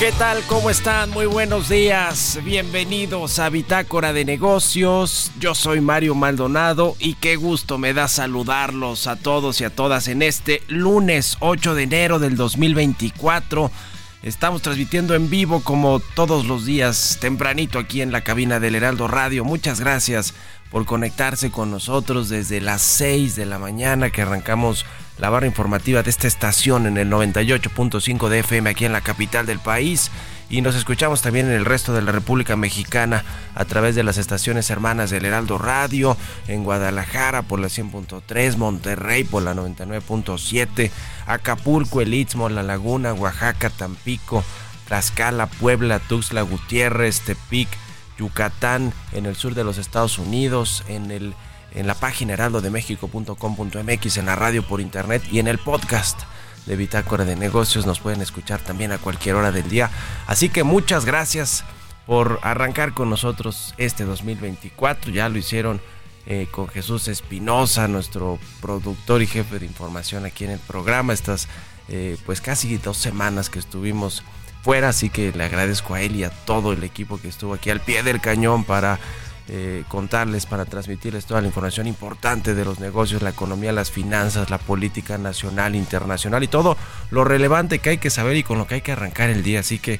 ¿Qué tal? ¿Cómo están? Muy buenos días. Bienvenidos a Bitácora de Negocios. Yo soy Mario Maldonado y qué gusto me da saludarlos a todos y a todas en este lunes 8 de enero del 2024. Estamos transmitiendo en vivo como todos los días, tempranito aquí en la cabina del Heraldo Radio. Muchas gracias por conectarse con nosotros desde las 6 de la mañana que arrancamos la barra informativa de esta estación en el 98.5 de FM aquí en la capital del país. Y nos escuchamos también en el resto de la República Mexicana a través de las estaciones hermanas del Heraldo Radio, en Guadalajara por la 100.3, Monterrey por la 99.7, Acapulco, El Istmo, La Laguna, Oaxaca, Tampico, Tlaxcala, Puebla, Tuxtla Gutiérrez, Tepic, Yucatán, en el sur de los Estados Unidos, en el en la página heraldodemexico.com.mx, en la radio por internet y en el podcast de Bitácora de Negocios. Nos pueden escuchar también a cualquier hora del día. Así que muchas gracias por arrancar con nosotros este 2024. Ya lo hicieron eh, con Jesús Espinosa, nuestro productor y jefe de información aquí en el programa. Estas eh, pues casi dos semanas que estuvimos fuera, así que le agradezco a él y a todo el equipo que estuvo aquí al pie del cañón para eh, contarles, para transmitirles toda la información importante de los negocios, la economía, las finanzas, la política nacional, internacional y todo lo relevante que hay que saber y con lo que hay que arrancar el día. Así que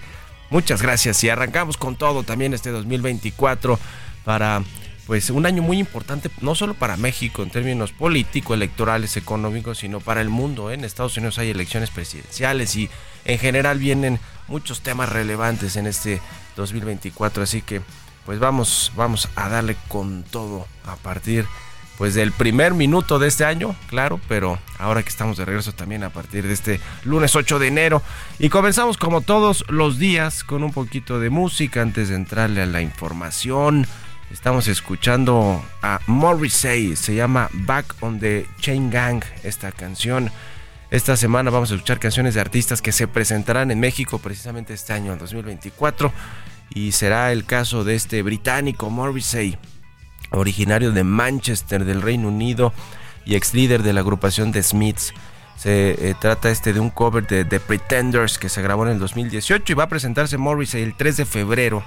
muchas gracias y arrancamos con todo también este 2024 para pues un año muy importante no solo para México en términos políticos, electorales, económicos, sino para el mundo. ¿eh? En Estados Unidos hay elecciones presidenciales y en general vienen muchos temas relevantes en este 2024, así que pues vamos, vamos a darle con todo a partir pues del primer minuto de este año, claro, pero ahora que estamos de regreso también a partir de este lunes 8 de enero. Y comenzamos como todos los días con un poquito de música antes de entrarle a la información. Estamos escuchando a Morrissey, se llama Back on the Chain Gang, esta canción. Esta semana vamos a escuchar canciones de artistas que se presentarán en México precisamente este año, en 2024 y será el caso de este británico Morrissey, originario de Manchester del Reino Unido y ex líder de la agrupación The Smiths. Se eh, trata este de un cover de The Pretenders que se grabó en el 2018 y va a presentarse Morrissey el 3 de febrero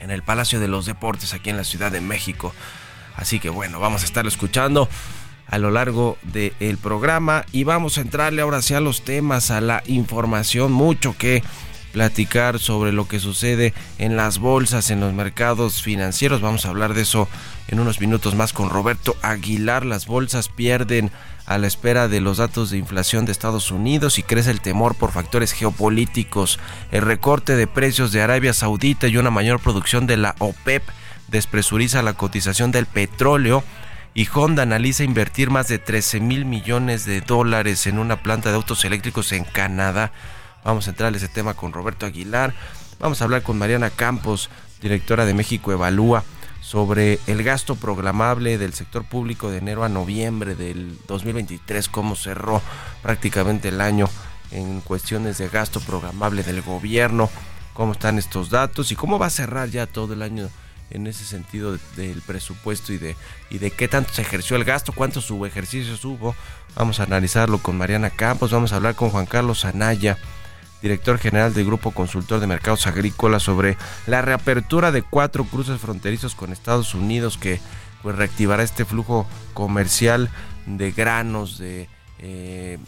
en el Palacio de los Deportes aquí en la Ciudad de México. Así que bueno, vamos a estarlo escuchando a lo largo del programa y vamos a entrarle ahora hacia los temas, a la información, mucho que platicar sobre lo que sucede en las bolsas, en los mercados financieros. Vamos a hablar de eso en unos minutos más con Roberto Aguilar. Las bolsas pierden a la espera de los datos de inflación de Estados Unidos y crece el temor por factores geopolíticos. El recorte de precios de Arabia Saudita y una mayor producción de la OPEP despresuriza la cotización del petróleo y Honda analiza invertir más de 13 mil millones de dólares en una planta de autos eléctricos en Canadá. Vamos a entrar a ese tema con Roberto Aguilar. Vamos a hablar con Mariana Campos, directora de México Evalúa, sobre el gasto programable del sector público de enero a noviembre del 2023, cómo cerró prácticamente el año en cuestiones de gasto programable del gobierno, cómo están estos datos y cómo va a cerrar ya todo el año en ese sentido del presupuesto y de, y de qué tanto se ejerció el gasto, cuántos subejercicios hubo. Vamos a analizarlo con Mariana Campos, vamos a hablar con Juan Carlos Anaya director general del Grupo Consultor de Mercados Agrícolas, sobre la reapertura de cuatro cruces fronterizos con Estados Unidos que pues, reactivará este flujo comercial de granos, de, eh,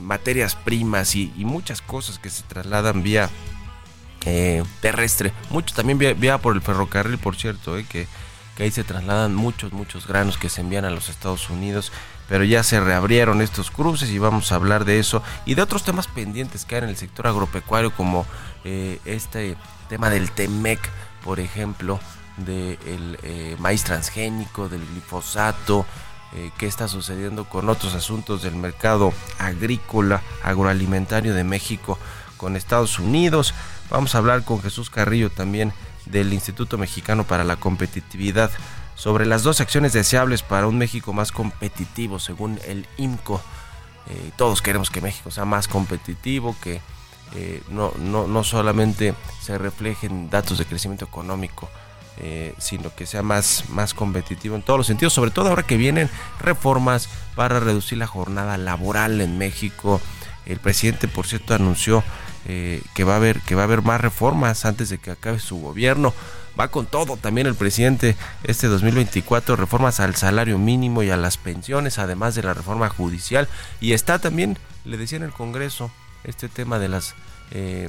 materias primas y, muchas cosas que se trasladan vía eh, terrestre. Mucho también vía, por el ferrocarril, por cierto, eh, que, que ahí se trasladan muchos, muchos granos que se envían a los Estados Unidos pero ya se reabrieron estos cruces y vamos a hablar de eso y de otros temas pendientes que hay en el sector agropecuario como eh, este tema del TEMEC, por ejemplo, del eh, maíz transgénico, del glifosato, eh, qué está sucediendo con otros asuntos del mercado agrícola, agroalimentario de México con Estados Unidos. Vamos a hablar con Jesús Carrillo también del Instituto Mexicano para la Competitividad sobre las dos acciones deseables para un México más competitivo, según el IMCO. Eh, todos queremos que México sea más competitivo, que eh, no, no, no, solamente se reflejen datos de crecimiento económico, eh, sino que sea más, más competitivo en todos los sentidos, sobre todo ahora que vienen reformas para reducir la jornada laboral en México. El presidente, por cierto, anunció que, va a haber, que va a haber más reformas antes de que acabe su gobierno va con todo también el presidente este 2024, reformas al salario mínimo y a las pensiones, además de la reforma judicial. Y está también, le decía en el Congreso, este tema de las eh,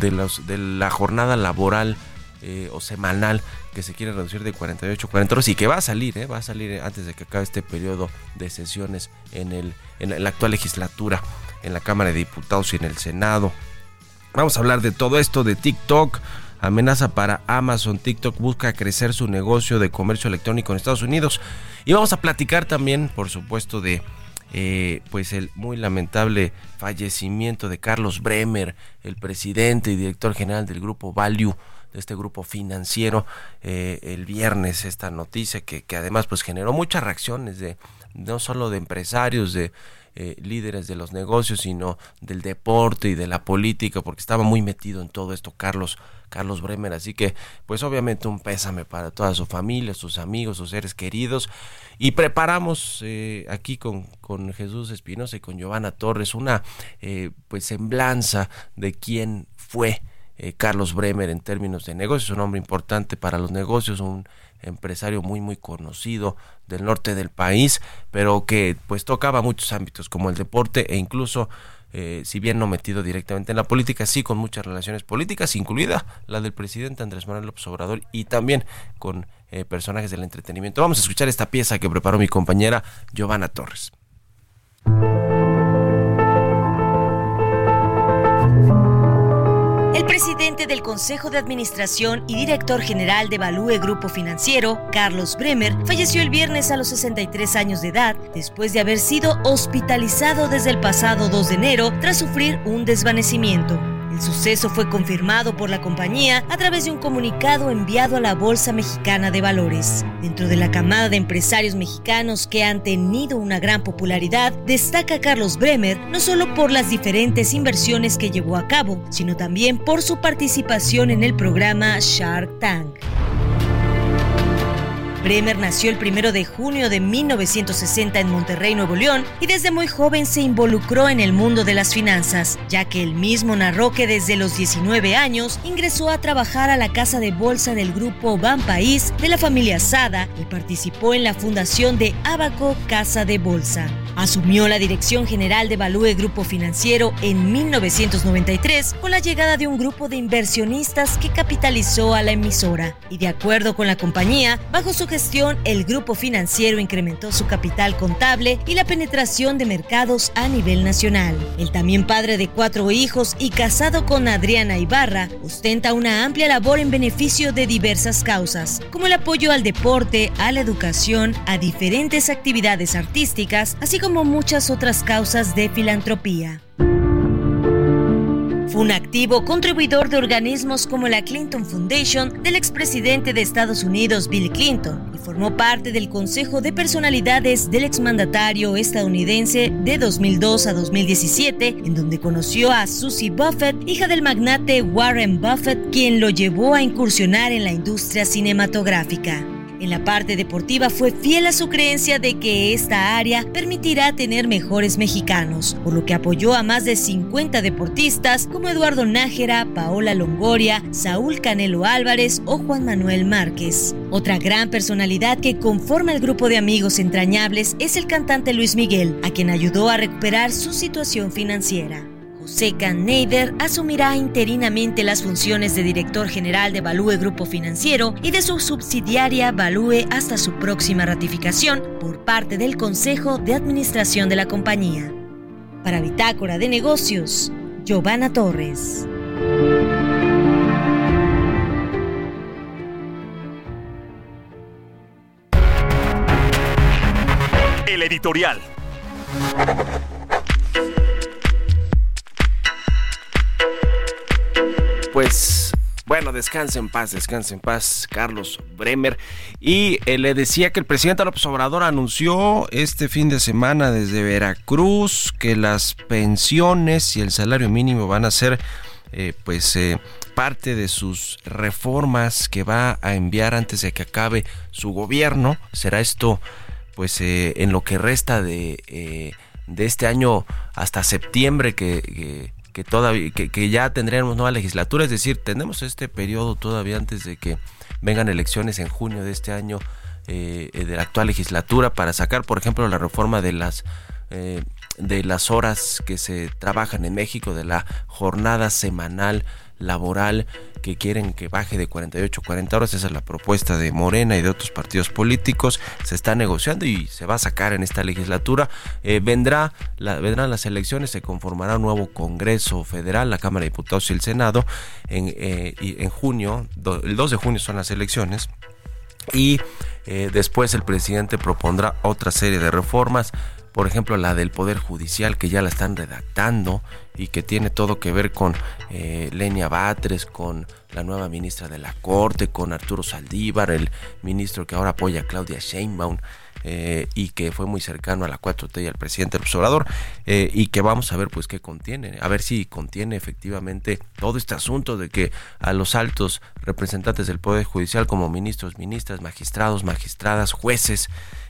de los de la jornada laboral eh, o semanal que se quiere reducir de 48 a 40 horas y que va a salir, eh, va a salir antes de que acabe este periodo de sesiones en, el, en la actual legislatura, en la Cámara de Diputados y en el Senado. Vamos a hablar de todo esto, de TikTok, amenaza para Amazon. TikTok busca crecer su negocio de comercio electrónico en Estados Unidos. Y vamos a platicar también, por supuesto, de eh, pues el muy lamentable fallecimiento de Carlos Bremer, el presidente y director general del grupo Value de este grupo financiero eh, el viernes esta noticia que, que, además pues generó muchas reacciones de no solo de empresarios de eh, líderes de los negocios, sino del deporte y de la política, porque estaba muy metido en todo esto Carlos, Carlos Bremer. Así que, pues obviamente un pésame para toda su familia, sus amigos, sus seres queridos. Y preparamos eh, aquí con, con Jesús Espinosa y con Giovanna Torres una eh, pues semblanza de quién fue Carlos Bremer en términos de negocios, un hombre importante para los negocios, un empresario muy muy conocido del norte del país, pero que pues tocaba muchos ámbitos como el deporte e incluso eh, si bien no metido directamente en la política, sí con muchas relaciones políticas, incluida la del presidente Andrés Manuel López Obrador y también con eh, personajes del entretenimiento. Vamos a escuchar esta pieza que preparó mi compañera Giovanna Torres. Presidente del Consejo de Administración y director general de Value Grupo Financiero, Carlos Bremer, falleció el viernes a los 63 años de edad después de haber sido hospitalizado desde el pasado 2 de enero tras sufrir un desvanecimiento. El suceso fue confirmado por la compañía a través de un comunicado enviado a la Bolsa Mexicana de Valores. Dentro de la camada de empresarios mexicanos que han tenido una gran popularidad, destaca Carlos Bremer no solo por las diferentes inversiones que llevó a cabo, sino también por su participación en el programa Shark Tank. Bremer nació el 1 de junio de 1960 en Monterrey, Nuevo León, y desde muy joven se involucró en el mundo de las finanzas, ya que él mismo narró que desde los 19 años ingresó a trabajar a la casa de bolsa del grupo Ban País de la familia Sada y participó en la fundación de Abaco Casa de Bolsa. Asumió la dirección general de Value Grupo Financiero en 1993 con la llegada de un grupo de inversionistas que capitalizó a la emisora. Y de acuerdo con la compañía, bajo su gestión, el grupo financiero incrementó su capital contable y la penetración de mercados a nivel nacional. El también padre de cuatro hijos y casado con Adriana Ibarra, ostenta una amplia labor en beneficio de diversas causas, como el apoyo al deporte, a la educación, a diferentes actividades artísticas, así como como muchas otras causas de filantropía. Fue un activo contribuidor de organismos como la Clinton Foundation del expresidente de Estados Unidos Bill Clinton y formó parte del Consejo de Personalidades del exmandatario estadounidense de 2002 a 2017, en donde conoció a Susie Buffett, hija del magnate Warren Buffett, quien lo llevó a incursionar en la industria cinematográfica. En la parte deportiva fue fiel a su creencia de que esta área permitirá tener mejores mexicanos, por lo que apoyó a más de 50 deportistas como Eduardo Nájera, Paola Longoria, Saúl Canelo Álvarez o Juan Manuel Márquez. Otra gran personalidad que conforma el grupo de amigos entrañables es el cantante Luis Miguel, a quien ayudó a recuperar su situación financiera. José Neider asumirá interinamente las funciones de director general de Value Grupo Financiero y de su subsidiaria Value hasta su próxima ratificación por parte del Consejo de Administración de la compañía. Para Bitácora de Negocios, Giovanna Torres. El editorial. Pues bueno, descanse en paz, descanse en paz, Carlos Bremer. Y eh, le decía que el presidente López Obrador anunció este fin de semana desde Veracruz que las pensiones y el salario mínimo van a ser, eh, pues, eh, parte de sus reformas que va a enviar antes de que acabe su gobierno. Será esto, pues, en lo que resta de, de este año hasta septiembre que que todavía que, ya tendremos nueva legislatura, es decir, tenemos este periodo todavía antes de que vengan elecciones en junio de este año eh, de la actual legislatura para sacar, por ejemplo, la reforma de las eh, de las horas que se trabajan en México, de la jornada semanal laboral que quieren que baje de 48 a 40 horas. Esa es la propuesta de Morena y de otros partidos políticos. Se está negociando y se va a sacar en esta legislatura. Eh, vendrá vendrán las elecciones, se conformará un nuevo Congreso Federal, la Cámara de Diputados y el Senado. En, eh, en junio, el 2 de junio son las elecciones. Y eh, después el presidente propondrá otra serie de reformas por ejemplo la del Poder Judicial que ya la están redactando y que tiene todo que ver con eh, Lenia Batres, con la nueva ministra de la Corte, con Arturo Saldívar, el ministro que ahora apoya a Claudia Sheinbaum. Eh, y que fue muy cercano a la 4T y al presidente observador eh, y que vamos a ver pues qué contiene, a ver si contiene efectivamente todo este asunto de que a los altos representantes del Poder Judicial como ministros, ministras, magistrados, magistradas, jueces,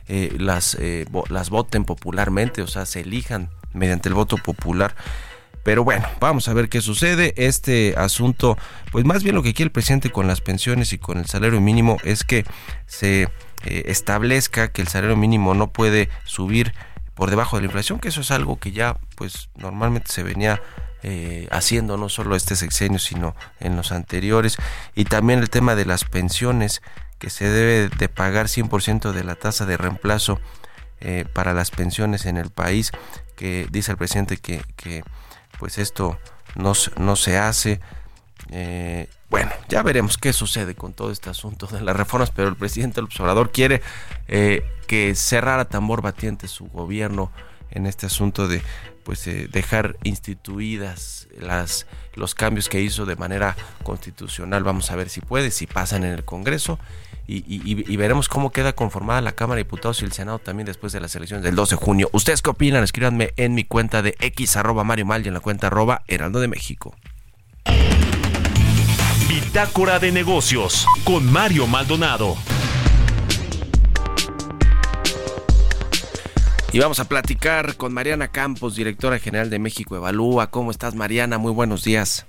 eh, las, eh, las voten popularmente, o sea, se elijan mediante el voto popular. Pero bueno, vamos a ver qué sucede. Este asunto, pues más bien lo que quiere el presidente con las pensiones y con el salario mínimo es que se eh, establezca que el salario mínimo no puede subir por debajo de la inflación, que eso es algo que ya pues normalmente se venía haciendo no solo este sexenio sino en los anteriores y también el tema de las pensiones que se debe de pagar 100% de la tasa de reemplazo eh, para las pensiones en el país, que dice el presidente que, que pues esto no, no se hace. Eh, bueno, ya veremos qué sucede con todo este asunto de las reformas, pero el presidente el observador quiere eh, que cerrara tambor batiente su gobierno en este asunto de pues dejar instituidas las los cambios que hizo de manera constitucional. Vamos a ver si puede, si pasan en el Congreso y, veremos cómo queda conformada la Cámara de Diputados y el Senado también después de las elecciones del 12 de junio. ¿Ustedes qué opinan? Escríbanme en mi cuenta de X arroba Mario Mal y en la cuenta arroba Heraldo de México. Bitácora de negocios con Mario Maldonado. Y vamos a platicar con Mariana Campos, directora general de México Evalúa. ¿Cómo estás, Mariana? Muy buenos días.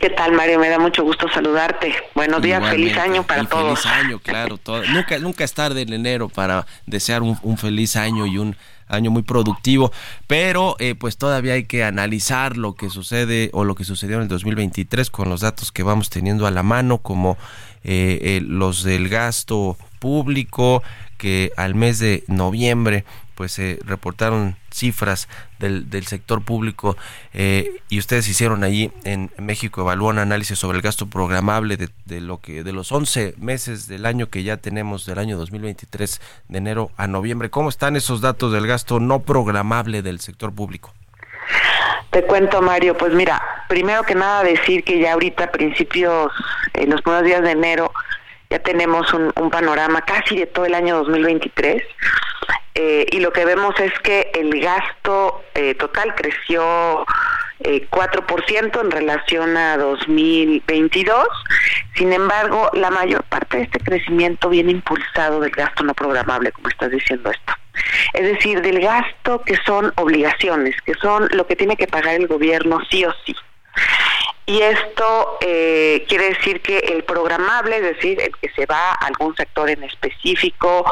¿Qué tal, Mario? Me da mucho gusto saludarte. Buenos días, feliz año para todos. Feliz año, claro. nunca, nunca es tarde en enero para desear un, feliz año y un año muy productivo, pero eh, pues todavía hay que analizar lo que sucede o lo que sucedió en el 2023 con los datos que vamos teniendo a la mano, como eh, eh, los del gasto público, que al mes de noviembre pues se reportaron cifras del, del sector público eh, y ustedes hicieron allí en México evaluó un análisis sobre el gasto programable de, de, lo que de los 11 meses del año que ya tenemos del año 2023 de enero a noviembre. ¿Cómo están esos datos del gasto no programable del sector público? Te cuento, Mario, pues mira, primero que nada decir que ya ahorita a principios, en los primeros días de enero, ya tenemos un, panorama casi de todo el año 2023 eh, y lo que vemos es que el gasto eh, total creció eh, 4% en relación a 2022. Sin embargo, la mayor parte de este crecimiento viene impulsado del gasto no programable, como estás diciendo esto. Es decir, del gasto que son obligaciones, que son lo que tiene que pagar el gobierno sí o sí. Y esto eh, quiere decir que el programable, es decir, el que se va a algún sector en específico,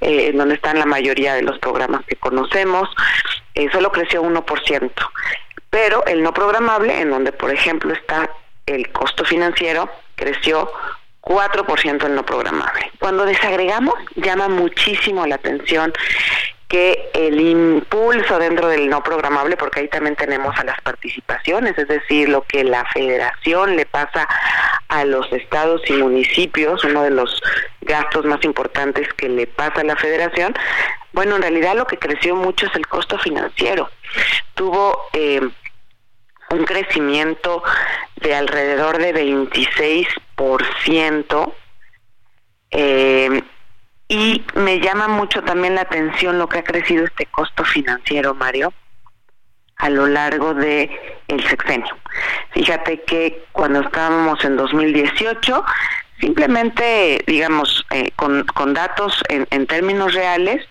eh, en donde están la mayoría de los programas que conocemos, eh, solo creció 1%. Pero el no programable, en donde por ejemplo está el costo financiero, creció 4% el no programable. Cuando desagregamos, llama muchísimo la atención que el impulso dentro del no programable, porque ahí también tenemos a las participaciones, es decir, lo que la federación le pasa a los estados y municipios, uno de los gastos más importantes que le pasa a la federación, bueno, en realidad lo que creció mucho es el costo financiero. Tuvo eh, un crecimiento de alrededor de 26%. Eh, y me llama mucho también la atención lo que ha crecido este costo financiero, Mario, a lo largo de el sexenio. Fíjate que cuando estábamos en 2018, simplemente, digamos, eh, con, con, datos en, en términos reales,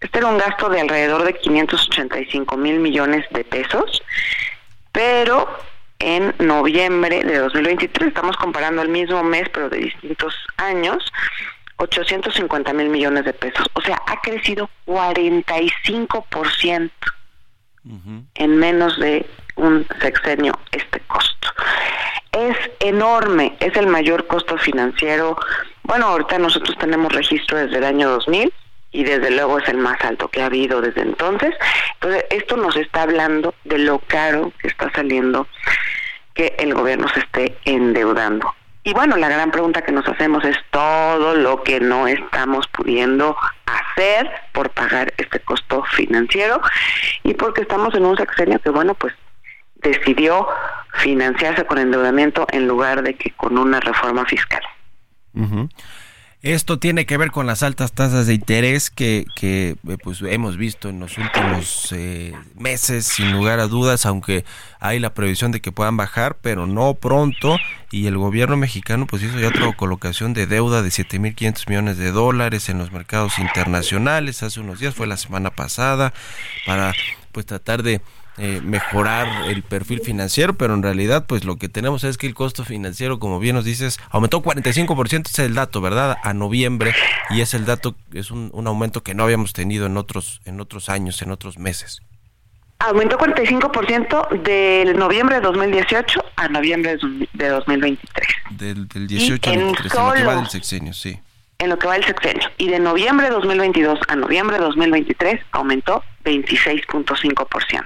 este era un gasto de alrededor de 585 mil millones de pesos, pero en noviembre de 2023, estamos comparando el mismo mes, pero de distintos años, 850 mil millones de pesos. O sea, ha crecido 45% en menos de un sexenio este costo. Es enorme, es el mayor costo financiero. Bueno, ahorita nosotros tenemos registro desde el año 2000 y desde luego es el más alto que ha habido desde entonces. Entonces, esto nos está hablando de lo caro que está saliendo que el gobierno se esté endeudando. Y bueno, la gran pregunta que nos hacemos es todo lo que no estamos pudiendo hacer por pagar este costo financiero y porque estamos en un sexenio que, bueno, pues decidió financiarse con endeudamiento en lugar de que con una reforma fiscal. Esto tiene que ver con las altas tasas de interés que, que eh, pues hemos visto en los últimos eh, meses, sin lugar a dudas, aunque hay la previsión de que puedan bajar, pero no pronto. Y el gobierno mexicano pues hizo ya otra colocación de deuda de 7.500 millones de dólares en los mercados internacionales. Hace unos días, fue la semana pasada, para pues tratar de eh, mejorar el perfil financiero, pero en realidad pues lo que tenemos es que el costo financiero, como bien nos dices, aumentó 45%, es el dato, ¿verdad? A noviembre y es el dato, es un, aumento que no habíamos tenido en otros, en otros años, en otros meses. Aumentó 45% del noviembre de 2018 a noviembre de 2023. Del, del 18 al 23, en lo que va del sexenio, sí. En lo que va del sexenio. Y de noviembre de 2022 a noviembre de 2023 aumentó 26.5%.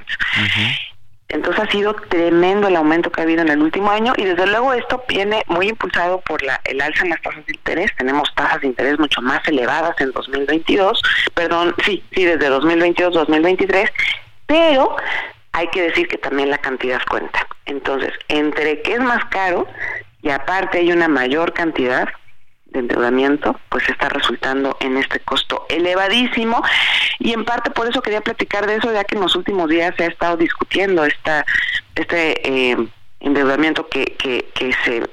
Entonces ha sido tremendo el aumento que ha habido en el último año y desde luego esto viene muy impulsado por la, el alza en las tasas de interés. Tenemos tasas de interés mucho más elevadas en 2022, perdón, sí, sí, desde 2022-2023, pero hay que decir que también la cantidad cuenta. Entonces, entre que es más caro y aparte hay una mayor cantidad, de endeudamiento, pues está resultando en este costo elevadísimo y en parte por eso quería platicar de eso, ya que en los últimos días se ha estado discutiendo esta, este eh, endeudamiento que, que, que se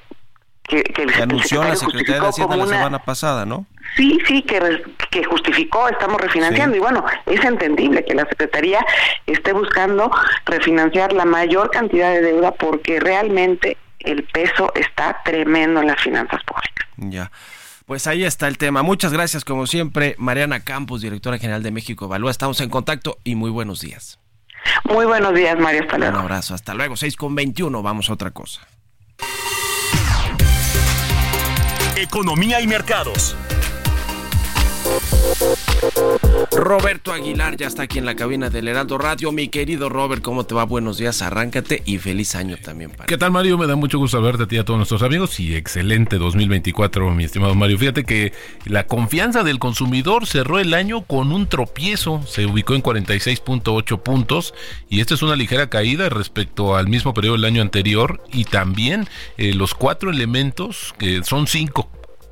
que, que, anunció la Secretaría de Hacienda la semana pasada, ¿no? Sí, sí, que, que justificó, estamos refinanciando. Y bueno, es entendible que la Secretaría esté buscando refinanciar la mayor cantidad de deuda porque realmente el peso está tremendo en las finanzas públicas. Ya. Pues ahí está el tema. Muchas gracias, como siempre, Mariana Campos, directora general de México Evalúa. Estamos en contacto y muy buenos días. Muy buenos días, Mario. Hasta luego. Un abrazo. Hasta luego. 6 con 21. Vamos a otra cosa. Economía y mercados. Roberto Aguilar ya está aquí en la cabina del Heraldo Radio. Mi querido Robert, ¿cómo te va? Buenos días, arráncate y feliz año también para ¿Qué tal, Mario? Me da mucho gusto verte a ti y a todos nuestros amigos y excelente 2024, mi estimado Mario. Fíjate que la confianza del consumidor cerró el año con un tropiezo, se ubicó en 46.8 puntos y esta es una ligera caída respecto al mismo periodo del año anterior y también eh, los cuatro elementos, que son cinco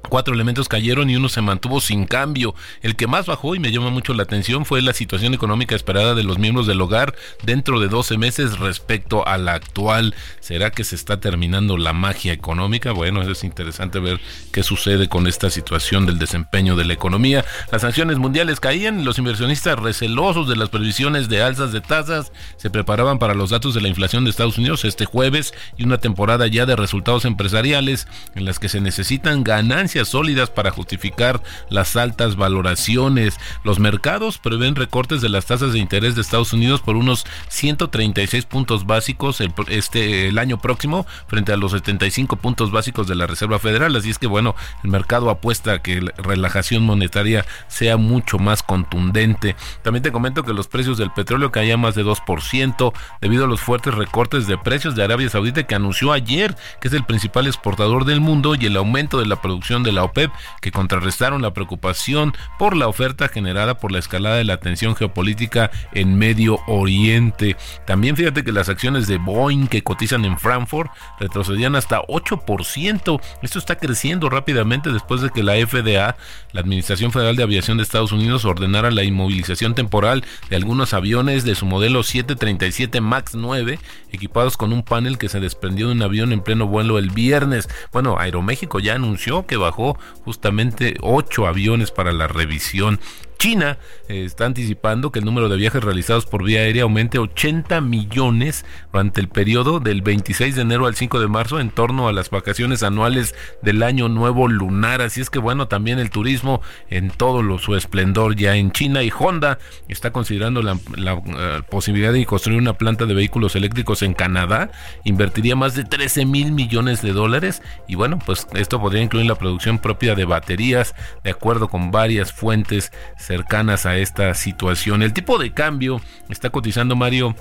Cuatro elementos cayeron y uno se mantuvo sin cambio. El que más bajó y me llama mucho la atención fue la situación económica esperada de los miembros del hogar dentro de 12 meses respecto a la actual. ¿Será que se está terminando la magia económica? Bueno, es interesante ver qué sucede con esta situación del desempeño de la economía. Las sanciones mundiales caían, los inversionistas recelosos de las previsiones de alzas de tasas se preparaban para los datos de la inflación de Estados Unidos este jueves y una temporada ya de resultados empresariales en las que se necesitan ganancias sólidas para justificar las altas valoraciones. Los mercados prevén recortes de las tasas de interés de Estados Unidos por unos 136 puntos básicos el, este, el año próximo frente a los 75 puntos básicos de la Reserva Federal. Así es que bueno, el mercado apuesta a que la relajación monetaria sea mucho más contundente. También te comento que los precios del petróleo caían más de 2% debido a los fuertes recortes de precios de Arabia Saudita que anunció ayer que es el principal exportador del mundo y el aumento de la producción de la OPEP que contrarrestaron la preocupación por la oferta generada por la escalada de la tensión geopolítica en Medio Oriente. También fíjate que las acciones de Boeing que cotizan en Frankfurt retrocedían hasta 8%. Esto está creciendo rápidamente después de que la FDA, la Administración Federal de Aviación de Estados Unidos, ordenara la inmovilización temporal de algunos aviones de su modelo 737 MAX 9 equipados con un panel que se desprendió de un avión en pleno vuelo el viernes. Bueno, Aeroméxico ya anunció que bajó justamente 8 aviones para la revisión. China eh, está anticipando que el número de viajes realizados por vía aérea aumente 80 millones durante el periodo del 26 de enero al 5 de marzo en torno a las vacaciones anuales del año nuevo lunar. Así es que bueno, también el turismo en todo su esplendor ya en China y Honda está considerando la, eh, posibilidad de construir una planta de vehículos eléctricos en Canadá. Invertiría más de 13 mil millones de dólares y bueno, pues esto podría incluir la producción propia de baterías de acuerdo con varias fuentes cercanas a esta situación. El tipo de cambio está cotizando Mario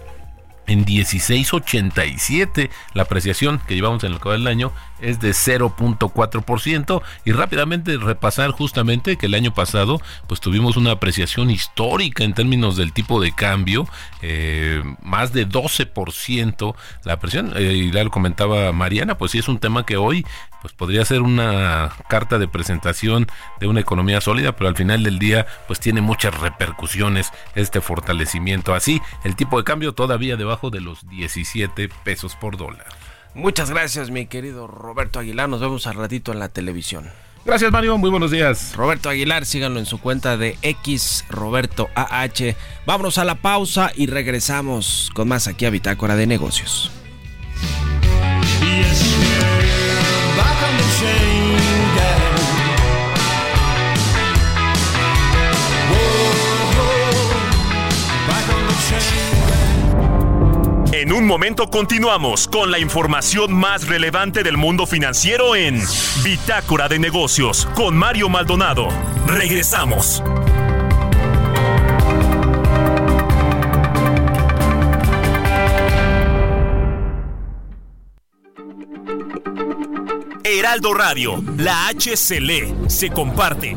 en 16.87. La apreciación que llevamos en el que del año es de 0.4% y rápidamente repasar justamente que el año pasado pues tuvimos una apreciación histórica en términos del tipo de cambio, eh, más de 12% la presión, eh, y ya lo comentaba Mariana, pues sí es un tema que hoy pues podría ser una carta de presentación de una economía sólida, pero al final del día pues tiene muchas repercusiones este fortalecimiento. Así, el tipo de cambio todavía debajo de los 17 pesos por dólar. Muchas gracias, mi querido Roberto Aguilar. Nos vemos al ratito en la televisión. Gracias, Mario. Muy buenos días. Roberto Aguilar, síganlo en su cuenta de X Roberto AH. Vámonos a la pausa y regresamos con más aquí a Bitácora de Negocios. En un momento continuamos con la información más relevante del mundo financiero en Bitácora de Negocios con Mario Maldonado. Regresamos. Heraldo Radio, la H se lee, se comparte.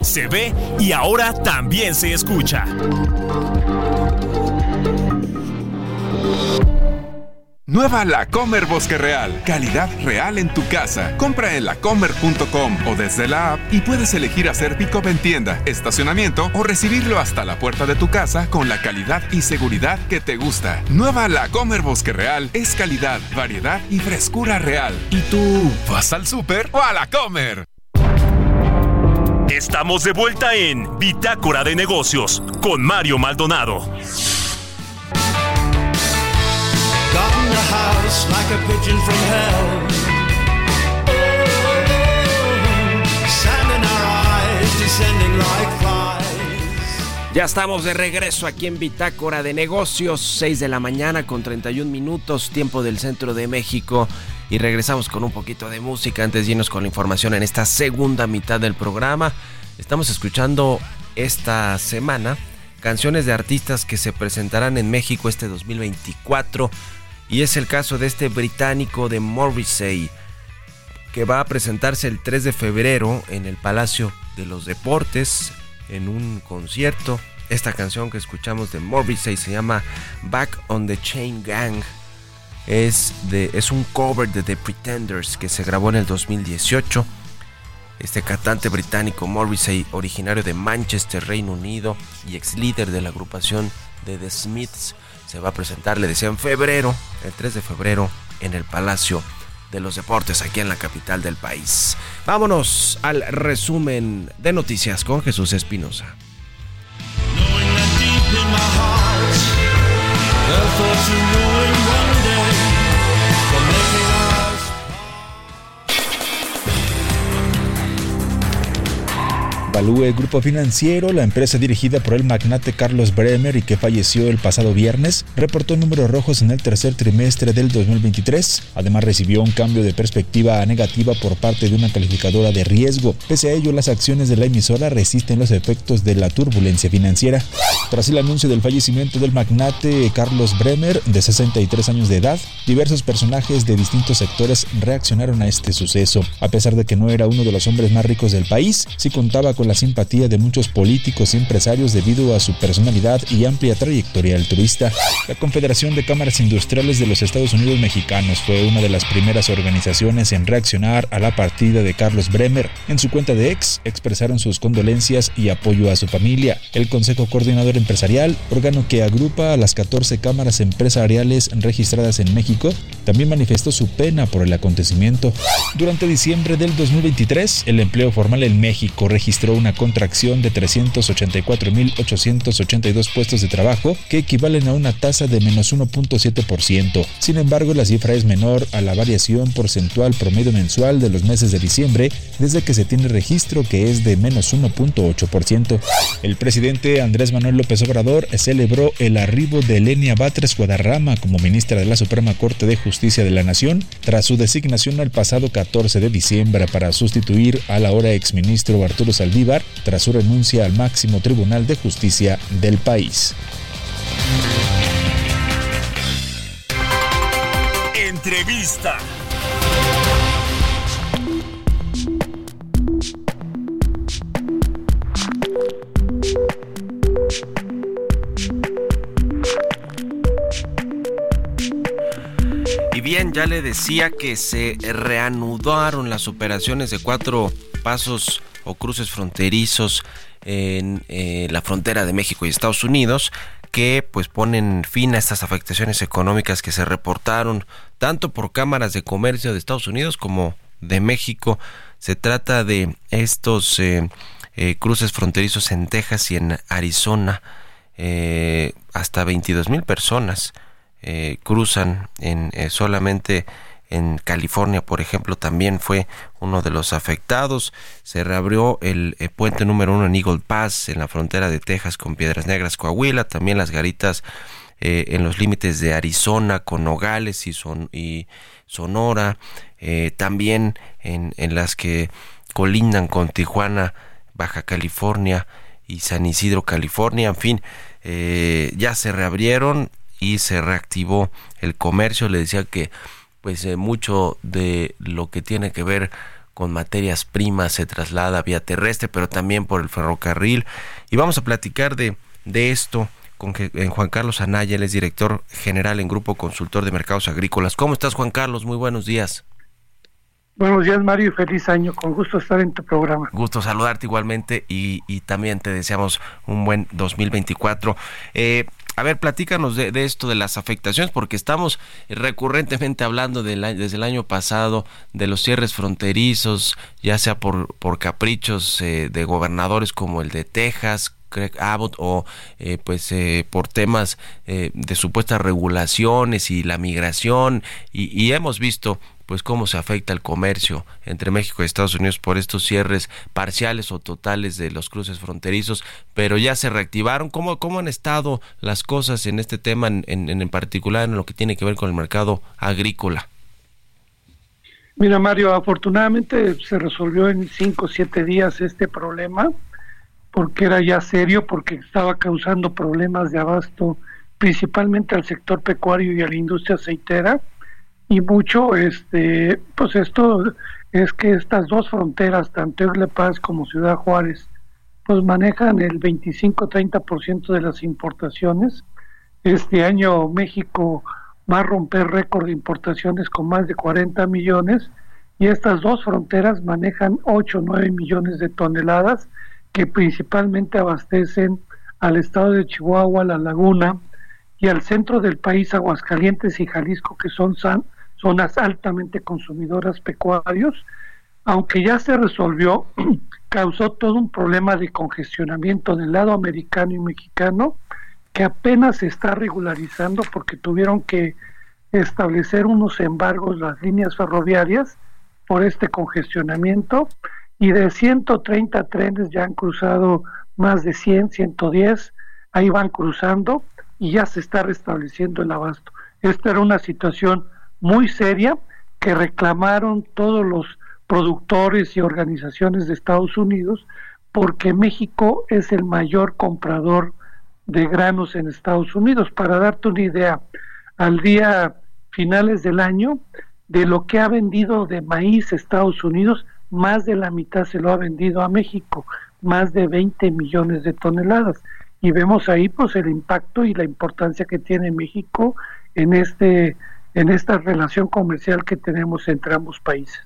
Se ve y ahora también se escucha. Nueva La Comer Bosque Real. Calidad real en tu casa. Compra en lacomer.com o desde la app y puedes elegir hacer pick up en tienda, estacionamiento o recibirlo hasta la puerta de tu casa con la calidad y seguridad que te gusta. Nueva La Comer Bosque Real es calidad, variedad y frescura real. ¿Y tú vas al súper o a La Comer? Estamos de vuelta en Bitácora de Negocios con Mario Maldonado. Ya estamos de regreso aquí en Bitácora de Negocios, 6 de la mañana con 31 minutos, tiempo del centro de México. Y regresamos con un poquito de música antes de irnos con la información en esta segunda mitad del programa. Estamos escuchando esta semana canciones de artistas que se presentarán en México este 2024. Y es el caso de este británico de Morrissey, que va a presentarse el 3 de febrero en el Palacio de los Deportes en un concierto. Esta canción que escuchamos de Morrissey se llama Back on the Chain Gang. Es, de, es un cover de The Pretenders que se grabó en el 2018. Este cantante británico Morrissey, originario de Manchester, Reino Unido y ex líder de la agrupación de The Smiths, se va a presentar, le decía, en febrero, el 3 de febrero, en el Palacio de los Deportes, aquí en la capital del país. Vámonos al resumen de noticias con Jesús Espinosa. Valúe Grupo Financiero, la empresa dirigida por el magnate Carlos Bremer y que falleció el pasado viernes, reportó números rojos en el tercer trimestre del 2023. Además recibió un cambio de perspectiva negativa por parte de una calificadora de riesgo. Pese a ello, las acciones de la emisora resisten los efectos de la turbulencia financiera. Tras el anuncio del fallecimiento del magnate Carlos Bremer, de 63 años de edad, diversos personajes de distintos sectores reaccionaron a este suceso. A pesar de que no era uno de los hombres más ricos del país, sí contaba con la simpatía de muchos políticos y empresarios debido a su personalidad y amplia trayectoria altruista. La Confederación de Cámaras Industriales de los Estados Unidos Mexicanos fue una de las primeras organizaciones en reaccionar a la partida de Carlos Bremer. En su cuenta de ex expresaron sus condolencias y apoyo a su familia. El Consejo Coordinador Empresarial, órgano que agrupa a las 14 cámaras empresariales registradas en México, también manifestó su pena por el acontecimiento. Durante diciembre del 2023, el empleo formal en México registró una contracción de 384.882 puestos de trabajo, que equivalen a una tasa de menos 1.7%. Sin embargo, la cifra es menor a la variación porcentual promedio mensual de los meses de diciembre, desde que se tiene registro que es de menos 1.8%. El presidente Andrés Manuel López Obrador celebró el arribo de Elenia Batres Guadarrama como ministra de la Suprema Corte de Justicia de la Nación, tras su designación el pasado 14 de diciembre para sustituir al ahora exministro Arturo Saldívar tras su renuncia al máximo Tribunal de Justicia del país. Entrevista. Y bien, ya le decía que se reanudaron las operaciones de cuatro pasos o cruces fronterizos en eh, la frontera de México y Estados Unidos que pues ponen fin a estas afectaciones económicas que se reportaron tanto por cámaras de comercio de Estados Unidos como de México. Se trata de estos eh, eh, cruces fronterizos en Texas y en Arizona. hasta 22 mil personas cruzan en solamente en California, por ejemplo, también fue uno de los afectados. Se reabrió el, eh, puente número uno en Eagle Pass, en la frontera de Texas con Piedras Negras, Coahuila. También las garitas eh, en los límites de Arizona con Nogales y, son, y Sonora. Eh, también en, en las que colindan con Tijuana, Baja California y San Isidro, California. En fin, ya se reabrieron y se reactivó el comercio. Le decía que pues eh, mucho de lo que tiene que ver con materias primas se traslada vía terrestre, pero también por el ferrocarril. Y vamos a platicar de, de esto con Juan Carlos Anaya, él es director general en Grupo Consultor de Mercados Agrícolas. ¿Cómo estás, Juan Carlos? Muy buenos días. Buenos días, Mario, y feliz año. Con gusto estar en tu programa. Gusto saludarte igualmente y, y también te deseamos un buen 2024. Eh, a ver, platícanos de, esto de las afectaciones, porque estamos recurrentemente hablando desde el año pasado de los cierres fronterizos, ya sea por, por caprichos eh, de gobernadores como el de Texas, Craig Abbott o eh, pues eh, por temas de supuestas regulaciones y la migración y, y hemos visto pues cómo se afecta el comercio entre México y Estados Unidos por estos cierres parciales o totales de los cruces fronterizos, pero ya se reactivaron. ¿Cómo, cómo han estado las cosas en este tema, en, en, particular en lo que tiene que ver con el mercado agrícola? Mira, Mario, afortunadamente se resolvió en cinco o siete días este problema, porque era ya serio, porque estaba causando problemas de abasto principalmente al sector pecuario y a la industria aceitera y mucho este pues esto es que estas dos fronteras tanto Egle Paz como Ciudad Juárez pues manejan el 25-30% de las importaciones. Este año México va a romper récord de importaciones con más de 40 millones y estas dos fronteras manejan 8 o 9 millones de toneladas que principalmente abastecen al estado de Chihuahua, la laguna y al centro del país, Aguascalientes y Jalisco, que son zonas altamente consumidoras pecuarios, aunque ya se resolvió, causó todo un problema de congestionamiento del lado americano y mexicano que apenas se está regularizando porque tuvieron que establecer unos embargos las líneas ferroviarias por este congestionamiento y de 130 trenes ya han cruzado más de 100, 110, ahí van cruzando y ya se está restableciendo el abasto. Esta era una situación muy seria que reclamaron todos los productores y organizaciones de Estados Unidos porque México es el mayor comprador de granos en Estados Unidos. Para darte una idea, al día finales del año, de lo que ha vendido de maíz Estados Unidos, más de la mitad se lo ha vendido a México, más de 20 millones de toneladas. Y vemos ahí pues el impacto y la importancia que tiene México en este en esta relación comercial que tenemos entre ambos países.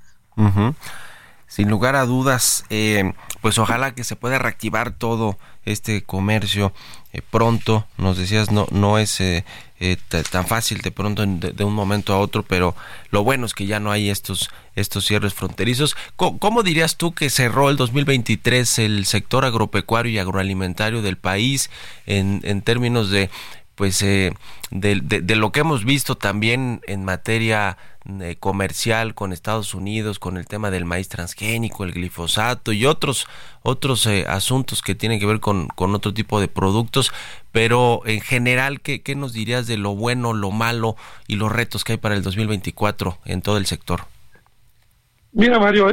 Sin lugar a dudas, eh, pues ojalá que se pueda reactivar todo este comercio eh, pronto. Nos decías, no, no es eh, tan fácil de pronto de, un momento a otro, pero lo bueno es que ya no hay estos, estos cierres fronterizos. ¿Cómo, dirías tú que cerró el 2023 el sector agropecuario y agroalimentario del país en, en términos de pues eh, de, de, lo que hemos visto también en materia eh, comercial con Estados Unidos, con el tema del maíz transgénico, el glifosato y otros otros eh, asuntos que tienen que ver con, con, otro tipo de productos, pero en general, ¿qué, ¿qué nos dirías de lo bueno, lo malo y los retos que hay para el 2024 en todo el sector? Mira, Mario,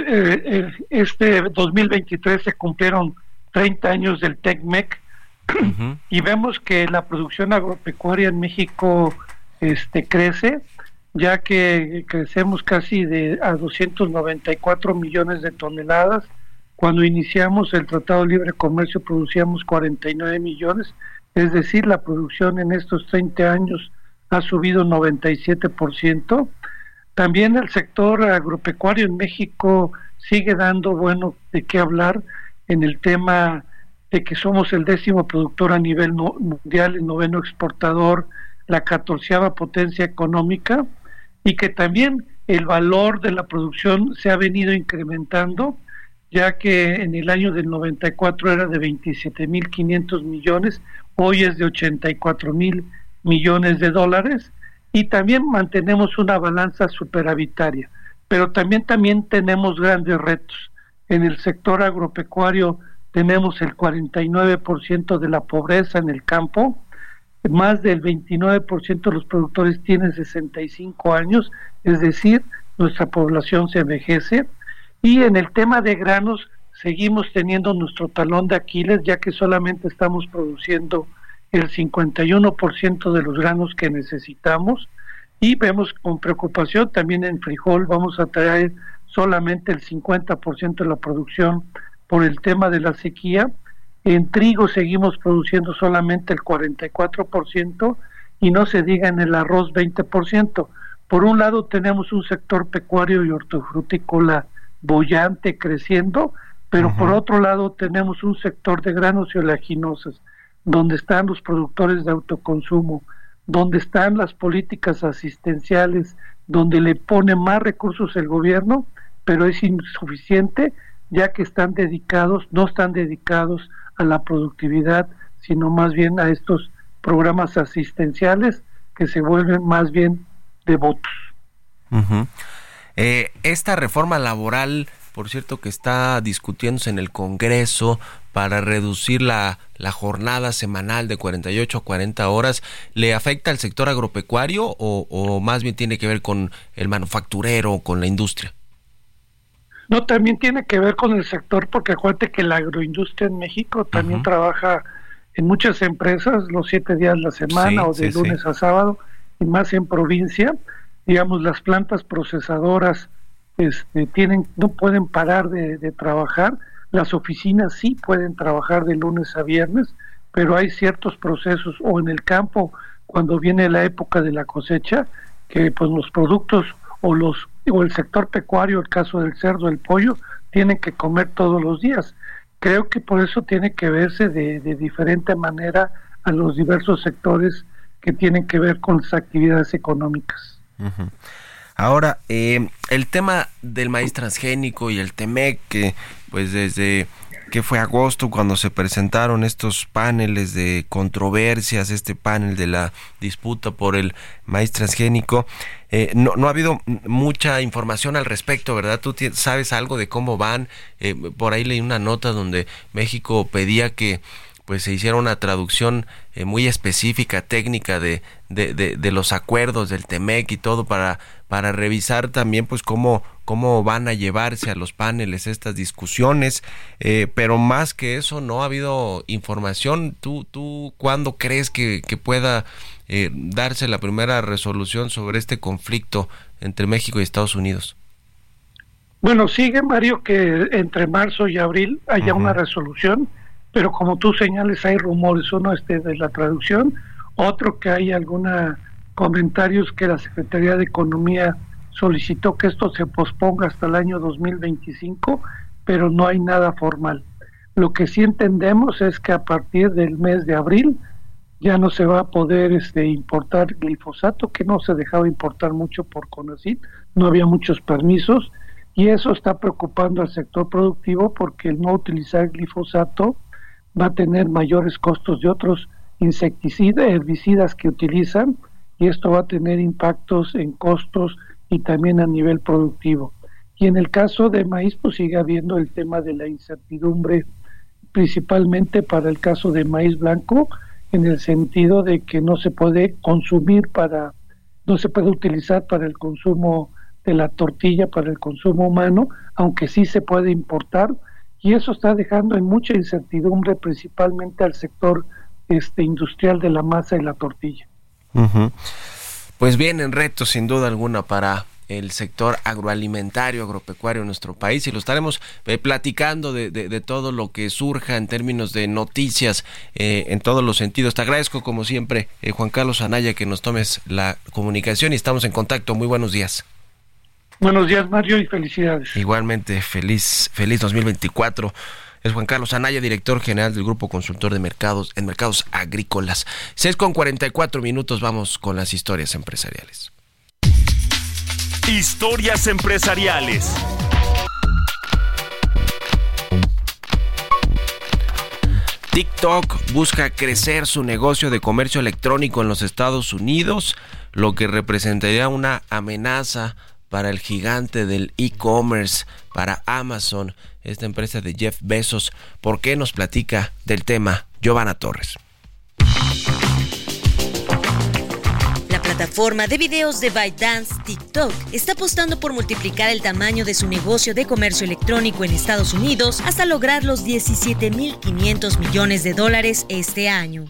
este 2023 se cumplieron 30 años del TECMEC, y vemos que la producción agropecuaria en México este crece ya que crecemos casi de a 294 millones de toneladas. Cuando iniciamos el Tratado de Libre Comercio producíamos 49 millones es decir la producción en estos 30 años ha subido 97% también el sector agropecuario en México sigue dando bueno de qué hablar en el tema de que somos el décimo productor a nivel mundial, el noveno exportador, la catorceava potencia económica y que también el valor de la producción se ha venido incrementando, ya que en el año del 94 era de 27.500 millones, hoy es de 84.000 millones de dólares y también mantenemos una balanza superavitaria, pero también también tenemos grandes retos en el sector agropecuario tenemos el 49% de la pobreza en el campo, más del 29% de los productores tienen 65 años, es decir, nuestra población se envejece. Y en el tema de granos, seguimos teniendo nuestro talón de Aquiles, ya que solamente estamos produciendo el 51% de los granos que necesitamos. Y vemos con preocupación también en frijol, vamos a traer solamente el 50% de la producción por el tema de la sequía. En trigo seguimos produciendo solamente el 44% y no se diga en el arroz 20%. Por un lado tenemos un sector pecuario y hortofrutícola bollante creciendo, pero por otro lado tenemos un sector de granos y oleaginosas, donde están los productores de autoconsumo, donde están las políticas asistenciales, donde le pone más recursos el gobierno, pero es insuficiente ya que están dedicados, no están dedicados a la productividad, sino más bien a estos programas asistenciales que se vuelven más bien devotos. Eh, esta reforma laboral, por cierto, que está discutiéndose en el Congreso para reducir la, jornada semanal de 48 a 40 horas, ¿le afecta al sector agropecuario o, o más bien tiene que ver con el manufacturero, con la industria? No, también tiene que ver con el sector, porque acuérdate que la agroindustria en México también trabaja en muchas empresas los siete días de la semana o de lunes a sábado, y más en provincia. Digamos, las plantas procesadoras este, tienen, no pueden parar de, de trabajar. Las oficinas sí pueden trabajar de lunes a viernes, pero hay ciertos procesos o en el campo cuando viene la época de la cosecha, que pues los productos o los o el sector pecuario, el caso del cerdo, el pollo, tienen que comer todos los días. Creo que por eso tiene que verse de, diferente manera a los diversos sectores que tienen que ver con las actividades económicas. Ahora, eh, el tema del maíz transgénico y el TEMEC, que pues desde que fue agosto cuando se presentaron estos paneles de controversias, este panel de la disputa por el maíz transgénico. Eh, no, no, ha habido mucha información al respecto, ¿verdad? ¿Tú sabes algo de cómo van? Eh, por ahí leí una nota donde México pedía que pues se hiciera una traducción eh, muy específica, técnica de, de, de, los acuerdos del TEMEC y todo para, para revisar también pues cómo, cómo van a llevarse a los paneles estas discusiones, eh, pero más que eso no ha habido información. ¿Tú, tú cuándo crees que, que pueda eh, darse la primera resolución sobre este conflicto entre México y Estados Unidos? Bueno, sigue Mario que entre marzo y abril haya una resolución pero como tú señales hay rumores, uno este de la traducción, otro que hay alguna comentarios que la Secretaría de Economía solicitó que esto se posponga hasta el año 2025, pero no hay nada formal. Lo que sí entendemos es que a partir del mes de abril ya no se va a poder este, importar glifosato, que no se dejaba importar mucho por CONACYT, no había muchos permisos, y eso está preocupando al sector productivo porque el no utilizar glifosato va a tener mayores costos de otros insecticidas, herbicidas que utilizan y esto va a tener impactos en costos y también a nivel productivo. Y en el caso de maíz, pues sigue habiendo el tema de la incertidumbre, principalmente para el caso de maíz blanco, en el sentido de que no se puede consumir para, no se puede utilizar para el consumo de la tortilla, para el consumo humano, aunque sí se puede importar y eso está dejando en mucha incertidumbre principalmente al sector este industrial de la masa y la tortilla. Pues vienen retos sin duda alguna para el sector agroalimentario, agropecuario en nuestro país y lo estaremos eh, platicando de, todo lo que surja en términos de noticias eh, en todos los sentidos. Te agradezco como siempre, eh, Juan Carlos Anaya, que nos tomes la comunicación y estamos en contacto. Muy buenos días. Buenos días, Mario, y felicidades. Igualmente, feliz, feliz 2024. Es Juan Carlos Anaya, director general del Grupo Consultor de Mercados en Mercados Agrícolas. 6 con 44 minutos, vamos con las historias empresariales. Historias empresariales. TikTok busca crecer su negocio de comercio electrónico en los Estados Unidos, lo que representaría una amenaza para el gigante del e-commerce, para Amazon, esta empresa de Jeff Bezos. ¿Por qué nos platica del tema Giovanna Torres? La plataforma de videos de ByteDance, TikTok, está apostando por multiplicar el tamaño de su negocio de comercio electrónico en Estados Unidos hasta lograr los 17.500 millones de dólares este año.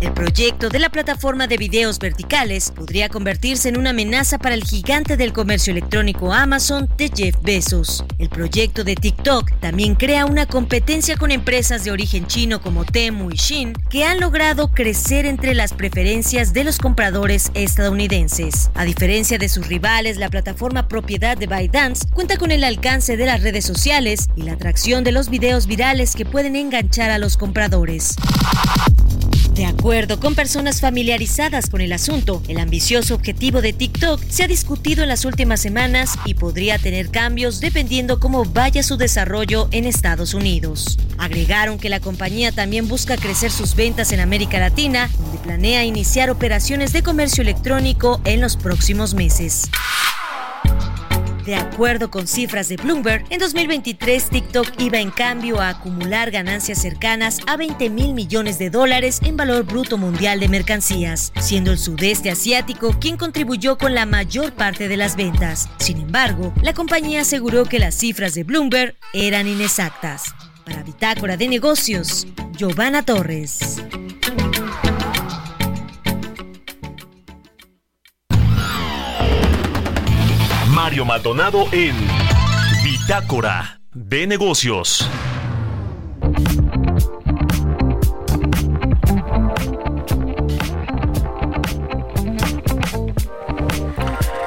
El proyecto de la plataforma de videos verticales podría convertirse en una amenaza para el gigante del comercio electrónico Amazon de Jeff Bezos. El proyecto de TikTok también crea una competencia con empresas de origen chino como Temu y Shein, que han logrado crecer entre las preferencias de los compradores estadounidenses. A diferencia de sus rivales, la plataforma propiedad de ByteDance cuenta con el alcance de las redes sociales y la atracción de los videos virales que pueden enganchar a los compradores. De acuerdo con personas familiarizadas con el asunto, el ambicioso objetivo de TikTok se ha discutido en las últimas semanas y podría tener cambios dependiendo cómo vaya su desarrollo en Estados Unidos. Agregaron que la compañía también busca crecer sus ventas en América Latina, donde planea iniciar operaciones de comercio electrónico en los próximos meses. De acuerdo con cifras de Bloomberg, en 2023 TikTok iba en cambio a acumular ganancias cercanas a 20 mil millones de dólares en valor bruto mundial de mercancías, siendo el sudeste asiático quien contribuyó con la mayor parte de las ventas. Sin embargo, la compañía aseguró que las cifras de Bloomberg eran inexactas. Para Bitácora de Negocios, Giovanna Torres. Mario Maldonado en Bitácora de Negocios.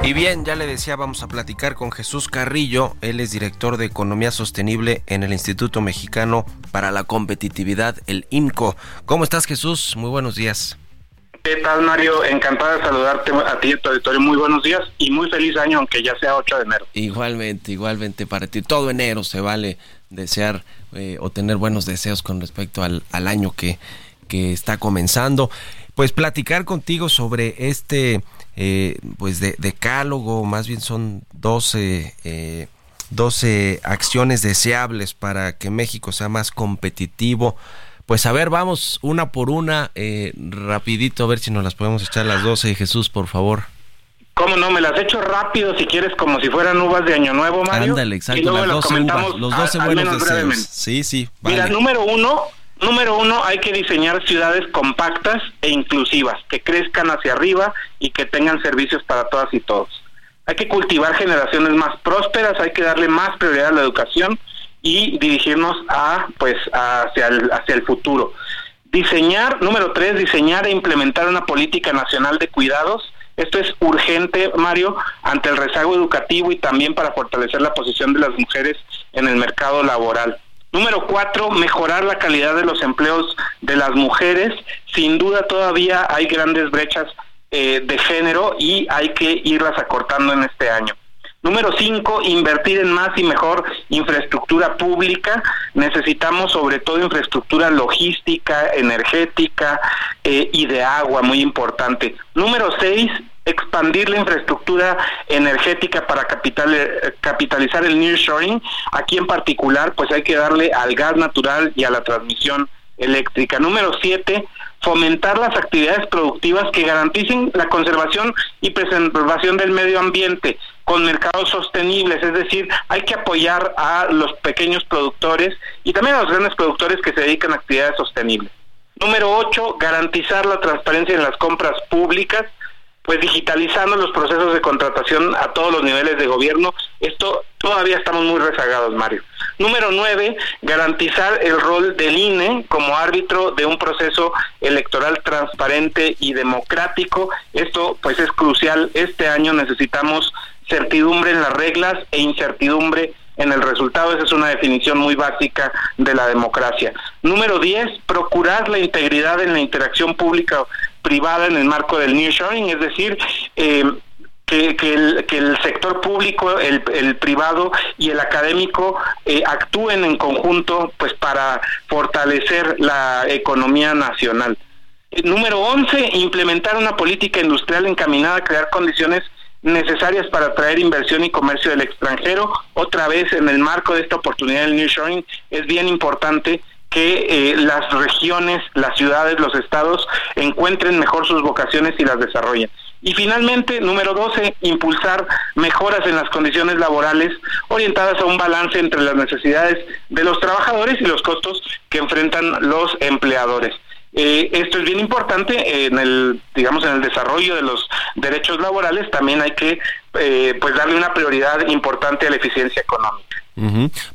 Y bien, ya le decía, vamos a platicar con Jesús Carrillo. Él es director de Economía Sostenible en el Instituto Mexicano para la Competitividad, el IMCO. ¿Cómo estás, Jesús? Muy buenos días. ¿Qué tal, Mario? Encantado de saludarte a ti y a tu auditorio. Muy buenos días y muy feliz año, aunque ya sea 8 de enero. Igualmente, igualmente para ti. Todo enero se vale desear eh, o tener buenos deseos con respecto al, año que, que está comenzando. Pues platicar contigo sobre este eh, pues de decálogo, más bien son 12, eh, 12 acciones deseables para que México sea más competitivo. Pues a ver, vamos una por una, eh, rapidito, a ver si nos las podemos echar las 12. Jesús, por favor. ¿Cómo no? Me las echo rápido si quieres, como si fueran uvas de Año Nuevo, Mario. Ándale, exacto, las 12 uvas, los 12 buenos deseos. Sí, sí. Vale. Mira, número uno, Número uno, hay que diseñar ciudades compactas e inclusivas, que crezcan hacia arriba y que tengan servicios para todas y todos. Hay que cultivar generaciones más prósperas, hay que darle más prioridad a la educación y dirigirnos a, pues, hacia el, hacia el futuro. Diseñar, número tres, diseñar e implementar una política nacional de cuidados. Esto es urgente, Mario, ante el rezago educativo y también para fortalecer la posición de las mujeres en el mercado laboral. Número cuatro, mejorar la calidad de los empleos de las mujeres. Sin duda todavía hay grandes brechas eh, de género y hay que irlas acortando en este año. Número cinco, invertir en más y mejor infraestructura pública. Necesitamos sobre todo infraestructura logística, energética eh, y de agua, muy importante. Número seis, expandir la infraestructura energética para eh, capitalizar el nearshoring. Aquí en particular, pues hay que darle al gas natural y a la transmisión eléctrica. Número siete, fomentar las actividades productivas que garanticen la conservación y preservación del medio ambiente con mercados sostenibles, es decir, hay que apoyar a los pequeños productores y también a los grandes productores que se dedican a actividades sostenibles. Número ocho, garantizar la transparencia en las compras públicas pues digitalizando los procesos de contratación a todos los niveles de gobierno. Esto todavía estamos muy rezagados, Mario. Número nueve, garantizar el rol del INE como árbitro de un proceso electoral transparente y democrático. Esto pues es crucial. Este año necesitamos certidumbre en las reglas e incertidumbre en el resultado. Esa es una definición muy básica de la democracia. Número 10, procurar la integridad en la interacción pública privada en el marco del nearshoring, es decir, eh, que, el, sector público, el, privado y el académico eh, actúen en conjunto pues para fortalecer la economía nacional. Eh, número 11, implementar una política industrial encaminada a crear condiciones necesarias para atraer inversión y comercio del extranjero. Otra vez, en el marco de esta oportunidad del nearshoring, es bien importante que eh, las regiones, las ciudades, los estados encuentren mejor sus vocaciones y las desarrollen. Y finalmente, número 12, impulsar mejoras en las condiciones laborales orientadas a un balance entre las necesidades de los trabajadores y los costos que enfrentan los empleadores. Eh, esto es bien importante en el, digamos, en el desarrollo de los derechos laborales. También hay que, eh, pues, darle una prioridad importante a la eficiencia económica.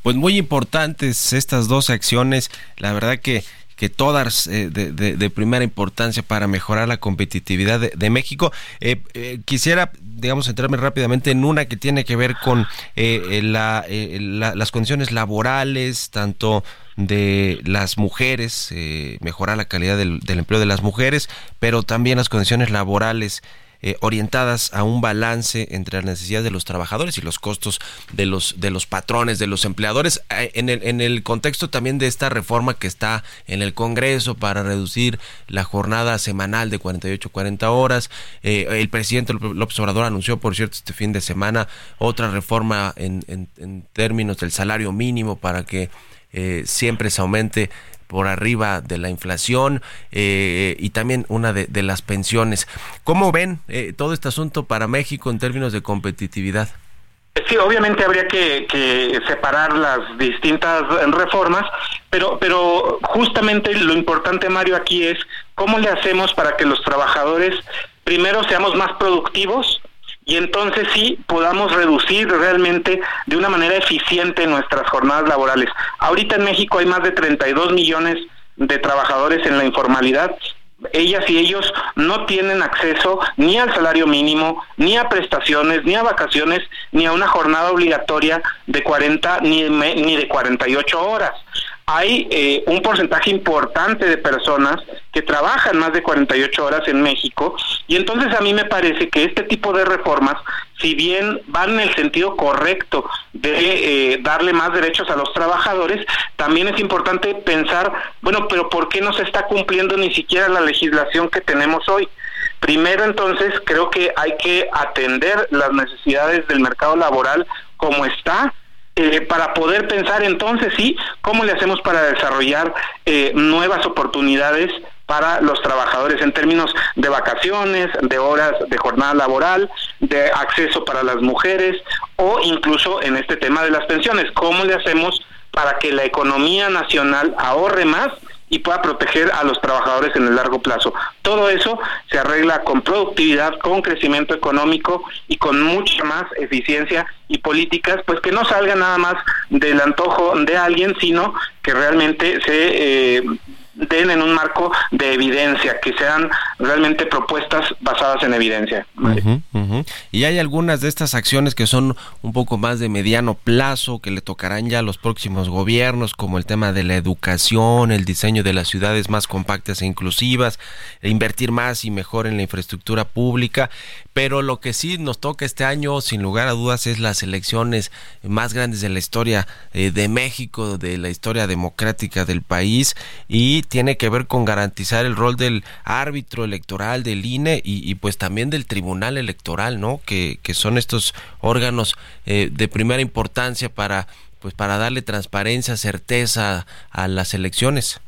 Pues muy importantes estas dos acciones. La verdad que que todas eh, de, primera importancia para mejorar la competitividad de, México. Eh, eh, quisiera, digamos, centrarme rápidamente en una que tiene que ver con la, las condiciones laborales, tanto de las mujeres, mejorar la calidad del empleo de las mujeres, pero también las condiciones laborales eh, orientadas a un balance entre las necesidades de los trabajadores y los costos de los de los patrones, de los empleadores, eh, en el, en el contexto también de esta reforma que está en el Congreso para reducir la jornada semanal de 48 40 horas. Eh, el presidente López Obrador anunció, por cierto, este fin de semana otra reforma en, en, términos del salario mínimo para que siempre se aumente por arriba de la inflación eh, y también una de, las pensiones. ¿Cómo ven eh, todo este asunto para México en términos de competitividad? Sí, obviamente habría que, separar las distintas reformas, pero, pero justamente lo importante, Mario, aquí es cómo le hacemos para que los trabajadores primero seamos más productivos, y entonces sí podamos reducir realmente de una manera eficiente nuestras jornadas laborales. Ahorita en México hay más de 32 millones de trabajadores en la informalidad ellas y ellos no tienen acceso ni al salario mínimo, ni a prestaciones, ni a vacaciones, ni a una jornada obligatoria de 40 ni, de 48 horas hay eh, un porcentaje importante de personas que trabajan más de 48 horas en México y entonces a mí me parece que este tipo de reformas, si bien van en el sentido correcto de eh, darle más derechos a los trabajadores, también es importante pensar, bueno, pero ¿por qué no se está cumpliendo ni siquiera la legislación que tenemos hoy? Primero, entonces, creo que hay que atender las necesidades del mercado laboral como está, eh, para poder pensar entonces sí cómo le hacemos para desarrollar eh, nuevas oportunidades para los trabajadores en términos de vacaciones, de horas de jornada laboral, de acceso para las mujeres o incluso en este tema de las pensiones, cómo le hacemos para que la economía nacional ahorre más y pueda proteger a los trabajadores en el largo plazo. Todo eso se arregla con productividad, con crecimiento económico y con mucha más eficiencia y políticas, pues que no salga nada más del antojo de alguien, sino que realmente se eh, den en un marco de evidencia, que sean realmente propuestas basadas en evidencia. Y hay algunas de estas acciones que son un poco más de mediano plazo, que le tocarán ya a los próximos gobiernos, como el tema de la educación, el diseño de las ciudades más compactas e inclusivas, e invertir más y mejor en la infraestructura pública. Pero lo que sí nos toca este año, sin lugar a dudas, es las elecciones más grandes de la historia eh, de México, de la historia democrática del país, y tiene que ver con garantizar el rol del árbitro electoral, del INE y, pues también del Tribunal Electoral, ¿no? Que, que son estos órganos eh, de primera importancia para pues para darle transparencia, certeza a las elecciones.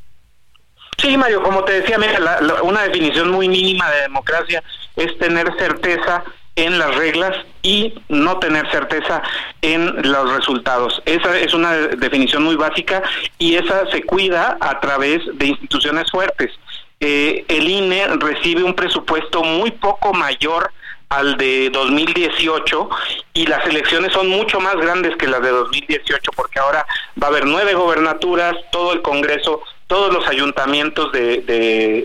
Sí, Mario, como te decía, mira, una definición muy mínima de democracia es tener certeza en las reglas y no tener certeza en los resultados. Esa es una definición muy básica y esa se cuida a través de instituciones fuertes. Eh, el INE recibe un presupuesto muy poco mayor al de 2018 y las elecciones son mucho más grandes que las de 2018 porque ahora va a haber nueve gobernaturas, todo el Congreso todos los ayuntamientos de,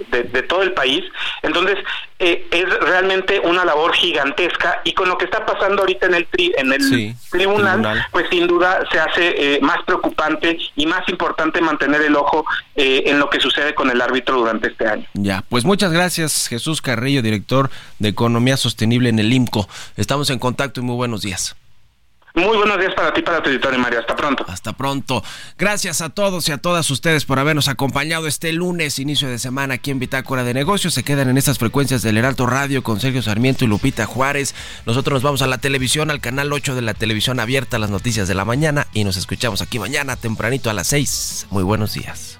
de, todo el país. Entonces, eh, es realmente una labor gigantesca y con lo que está pasando ahorita en el, en el tribunal, pues sin duda se hace eh, más preocupante y más importante mantener el ojo eh, en lo que sucede con el árbitro durante este año. Ya, pues muchas gracias Jesús Carrillo, director de Economía Sostenible en el IMCO. Estamos en contacto y muy buenos días. Muy buenos días para ti, para tu editor Mario. Hasta pronto. Hasta pronto. Gracias a todos y a todas ustedes por habernos acompañado este lunes, inicio de semana aquí en Bitácora de Negocios. Se quedan en estas frecuencias del Heraldo Radio con Sergio Sarmiento y Lupita Juárez. Nosotros nos vamos a la televisión, al canal 8 de la televisión abierta, las noticias de la mañana y nos escuchamos aquí mañana tempranito a las 6. Muy buenos días.